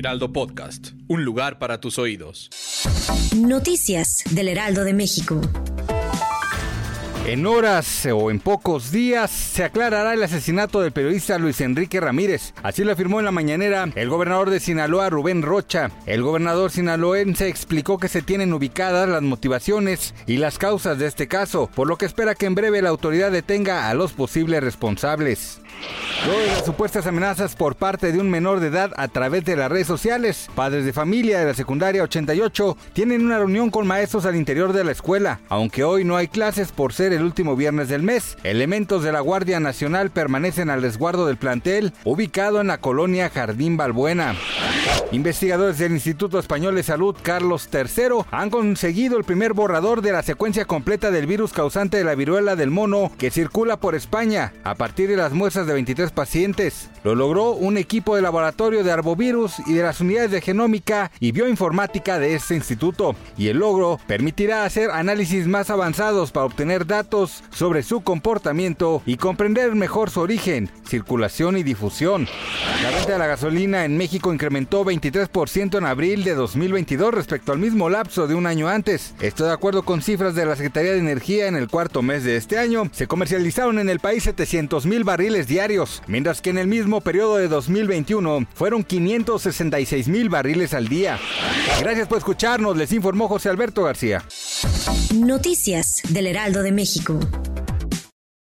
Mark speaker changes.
Speaker 1: Heraldo Podcast, un lugar para tus oídos.
Speaker 2: Noticias del Heraldo de México.
Speaker 3: En horas o en pocos días se aclarará el asesinato del periodista Luis Enrique Ramírez. Así lo afirmó en la mañanera el gobernador de Sinaloa, Rubén Rocha. El gobernador sinaloense explicó que se tienen ubicadas las motivaciones y las causas de este caso, por lo que espera que en breve la autoridad detenga a los posibles responsables. Luego las supuestas amenazas por parte de un menor de edad a través de las redes sociales, padres de familia de la secundaria 88 tienen una reunión con maestros al interior de la escuela. Aunque hoy no hay clases por ser el último viernes del mes, elementos de la Guardia Nacional permanecen al resguardo del plantel ubicado en la colonia Jardín Balbuena. Investigadores del Instituto Español de Salud Carlos III han conseguido el primer borrador de la secuencia completa del virus causante de la viruela del mono que circula por España a partir de las muestras de 23 pacientes. Lo logró un equipo de laboratorio de arbovirus y de las unidades de genómica y bioinformática de este instituto. Y el logro permitirá hacer análisis más avanzados para obtener datos sobre su comportamiento y comprender mejor su origen, circulación y difusión. La venta de la gasolina en México incrementó 23% en abril de 2022 respecto al mismo lapso de un año antes. Esto de acuerdo con cifras de la Secretaría de Energía en el cuarto mes de este año. Se comercializaron en el país 700 mil barriles mientras que en el mismo periodo de 2021 fueron 566 mil barriles al día. Gracias por escucharnos, les informó José Alberto García.
Speaker 2: Noticias del Heraldo de México.